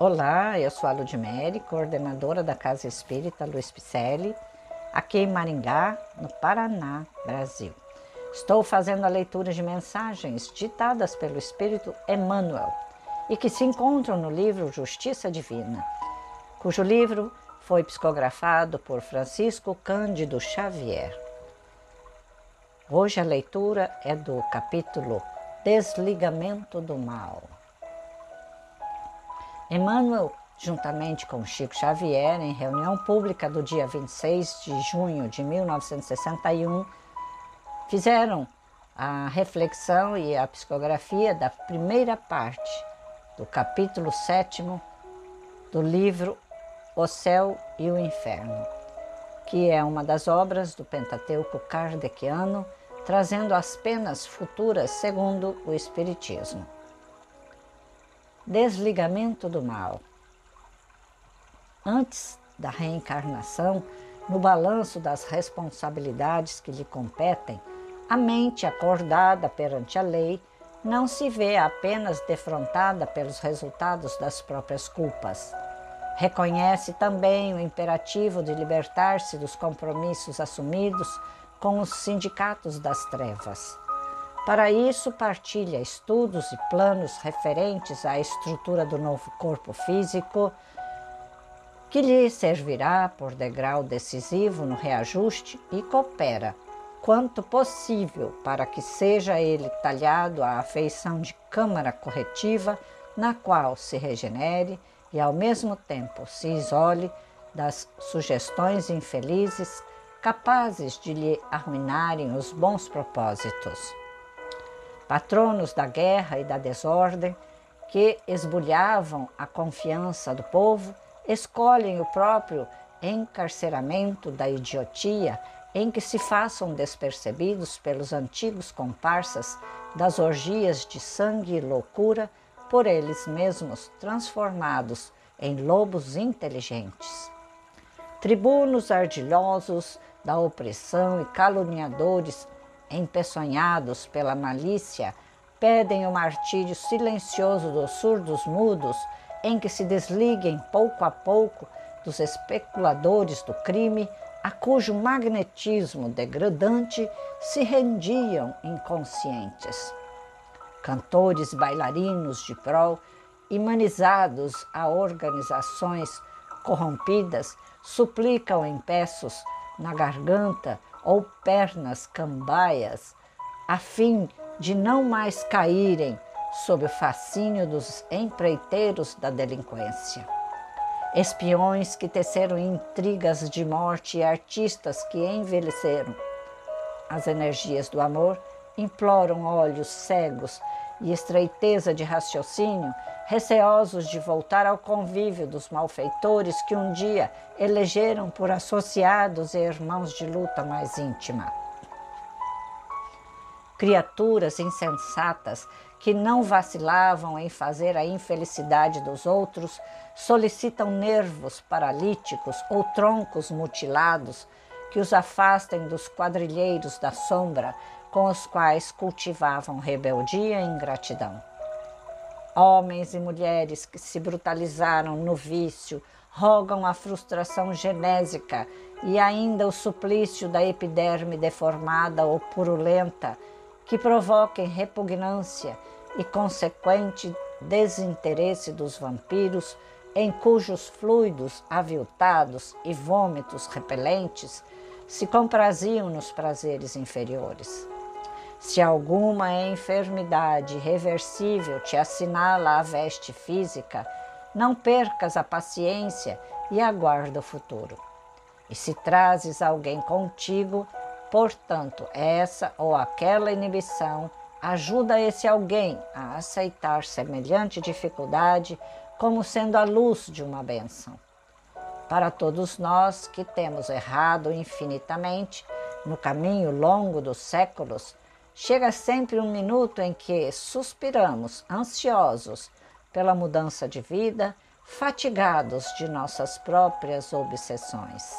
Olá, eu sou a Ludmere, coordenadora da Casa Espírita Luiz Picelli, aqui em Maringá, no Paraná, Brasil. Estou fazendo a leitura de mensagens ditadas pelo Espírito Emmanuel e que se encontram no livro Justiça Divina, cujo livro foi psicografado por Francisco Cândido Xavier. Hoje a leitura é do capítulo Desligamento do Mal. Emmanuel, juntamente com Chico Xavier, em reunião pública do dia 26 de junho de 1961, fizeram a reflexão e a psicografia da primeira parte do capítulo 7 do livro O Céu e o Inferno, que é uma das obras do Pentateuco kardeciano, trazendo as penas futuras segundo o Espiritismo. Desligamento do mal. Antes da reencarnação, no balanço das responsabilidades que lhe competem, a mente acordada perante a lei não se vê apenas defrontada pelos resultados das próprias culpas. Reconhece também o imperativo de libertar-se dos compromissos assumidos com os sindicatos das trevas. Para isso, partilha estudos e planos referentes à estrutura do novo corpo físico, que lhe servirá por degrau decisivo no reajuste e coopera, quanto possível, para que seja ele talhado à afeição de câmara corretiva, na qual se regenere e, ao mesmo tempo, se isole das sugestões infelizes capazes de lhe arruinarem os bons propósitos patronos da guerra e da desordem, que esbulhavam a confiança do povo, escolhem o próprio encarceramento da idiotia em que se façam despercebidos pelos antigos comparsas das orgias de sangue e loucura, por eles mesmos transformados em lobos inteligentes. Tribunos ardilhosos da opressão e caluniadores empeçonhados pela malícia, pedem o martírio silencioso dos surdos mudos, em que se desliguem pouco a pouco dos especuladores do crime, a cujo magnetismo degradante se rendiam inconscientes. Cantores bailarinos de prol, imanizados a organizações corrompidas, suplicam em peços na garganta ou pernas cambaias, a fim de não mais caírem sob o fascínio dos empreiteiros da delinquência. Espiões que teceram intrigas de morte e artistas que envelheceram. As energias do amor imploram olhos cegos e estreiteza de raciocínio receosos de voltar ao convívio dos malfeitores que um dia elegeram por associados e irmãos de luta mais íntima. Criaturas insensatas que não vacilavam em fazer a infelicidade dos outros solicitam nervos paralíticos ou troncos mutilados que os afastem dos quadrilheiros da sombra com os quais cultivavam rebeldia e ingratidão. Homens e mulheres que se brutalizaram no vício rogam a frustração genésica e ainda o suplício da epiderme deformada ou purulenta que provoquem repugnância e consequente desinteresse dos vampiros, em cujos fluidos aviltados e vômitos repelentes se compraziam nos prazeres inferiores. Se alguma enfermidade reversível te assinala a veste física, não percas a paciência e aguarda o futuro. E se trazes alguém contigo, portanto, essa ou aquela inibição ajuda esse alguém a aceitar semelhante dificuldade como sendo a luz de uma bênção. Para todos nós que temos errado infinitamente no caminho longo dos séculos, Chega sempre um minuto em que suspiramos, ansiosos pela mudança de vida, fatigados de nossas próprias obsessões.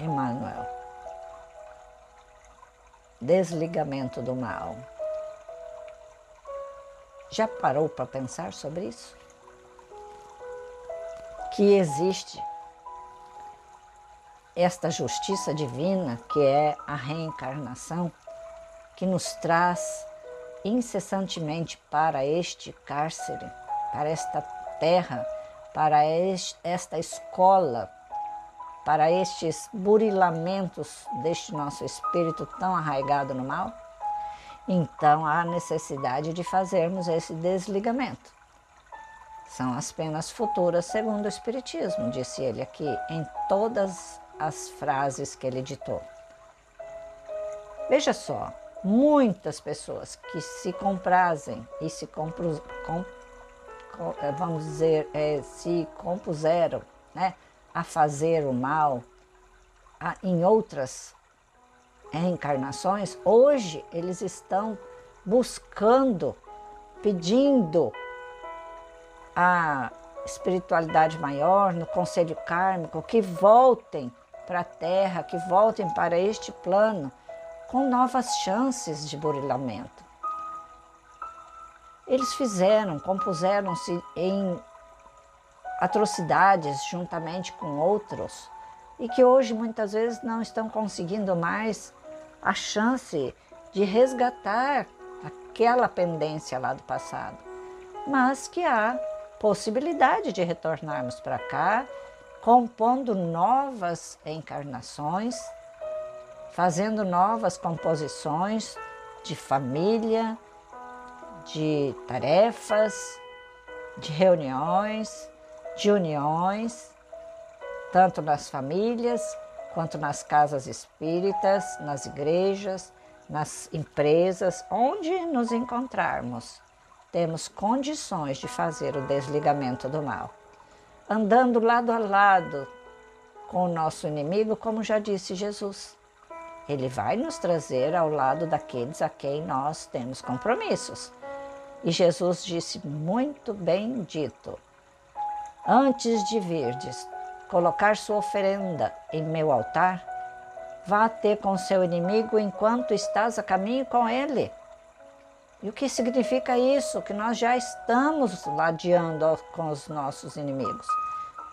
Emmanuel. Desligamento do mal. Já parou para pensar sobre isso? Que existe esta justiça divina, que é a reencarnação, que nos traz incessantemente para este cárcere, para esta terra, para este, esta escola, para estes burilamentos deste nosso espírito tão arraigado no mal? Então há necessidade de fazermos esse desligamento. São as penas futuras segundo o Espiritismo, disse ele aqui em todas as frases que ele ditou. Veja só, muitas pessoas que se comprazem e se compru, com, com, eh, vamos dizer, é, se compuseram né, a fazer o mal a, em outras reencarnações, hoje eles estão buscando, pedindo a espiritualidade maior, no conselho kármico, que voltem para a Terra, que voltem para este plano com novas chances de burilamento. Eles fizeram, compuseram-se em atrocidades juntamente com outros e que hoje muitas vezes não estão conseguindo mais a chance de resgatar aquela pendência lá do passado, mas que há possibilidade de retornarmos para cá compondo novas encarnações, fazendo novas composições de família, de tarefas, de reuniões, de uniões, tanto nas famílias quanto nas casas espíritas, nas igrejas, nas empresas, onde nos encontrarmos, temos condições de fazer o desligamento do mal andando lado a lado com o nosso inimigo, como já disse Jesus. Ele vai nos trazer ao lado daqueles a quem nós temos compromissos. E Jesus disse muito bem dito: Antes de virdes colocar sua oferenda em meu altar, vá ter com seu inimigo enquanto estás a caminho com ele. E o que significa isso? Que nós já estamos ladeando com os nossos inimigos.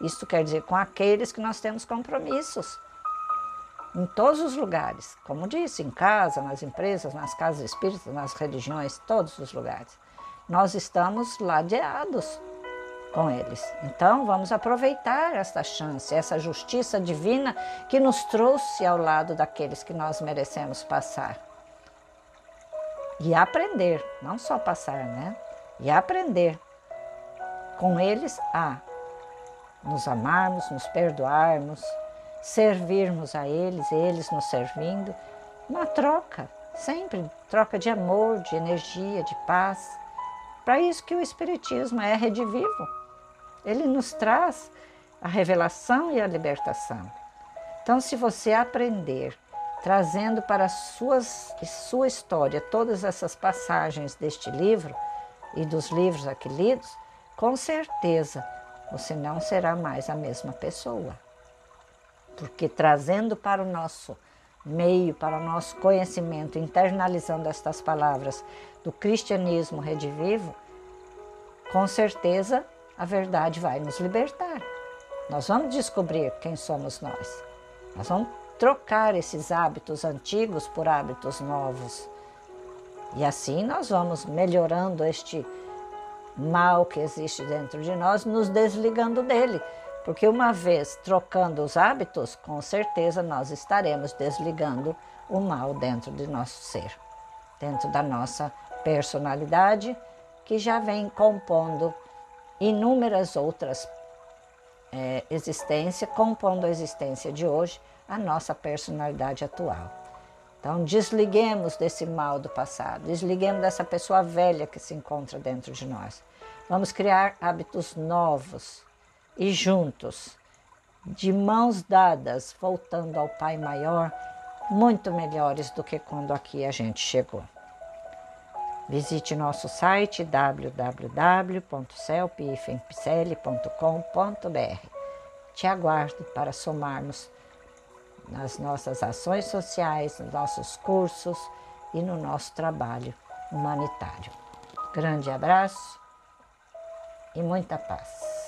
Isso quer dizer com aqueles que nós temos compromissos. Em todos os lugares, como disse, em casa, nas empresas, nas casas espíritas, nas religiões, todos os lugares. Nós estamos ladeados com eles. Então, vamos aproveitar esta chance, essa justiça divina que nos trouxe ao lado daqueles que nós merecemos passar e aprender, não só passar, né? E aprender com eles a nos amarmos, nos perdoarmos, servirmos a eles, eles nos servindo, uma troca, sempre troca de amor, de energia, de paz. Para isso que o Espiritismo é redivivo. Ele nos traz a revelação e a libertação. Então, se você aprender trazendo para suas, sua história todas essas passagens deste livro e dos livros aqui lidos, com certeza você não será mais a mesma pessoa. Porque trazendo para o nosso meio, para o nosso conhecimento, internalizando estas palavras do cristianismo redivivo, com certeza a verdade vai nos libertar. Nós vamos descobrir quem somos nós. Nós vamos trocar esses hábitos antigos por hábitos novos. E assim nós vamos melhorando este mal que existe dentro de nós, nos desligando dele. Porque uma vez trocando os hábitos, com certeza nós estaremos desligando o mal dentro de nosso ser, dentro da nossa personalidade, que já vem compondo inúmeras outras é, existências, compondo a existência de hoje, a nossa personalidade atual. Então, desliguemos desse mal do passado, desliguemos dessa pessoa velha que se encontra dentro de nós. Vamos criar hábitos novos e juntos, de mãos dadas, voltando ao Pai Maior, muito melhores do que quando aqui a gente chegou. Visite nosso site www.celpifempicele.com.br. Te aguardo para somarmos nas nossas ações sociais, nos nossos cursos e no nosso trabalho humanitário. Grande abraço e muita paz.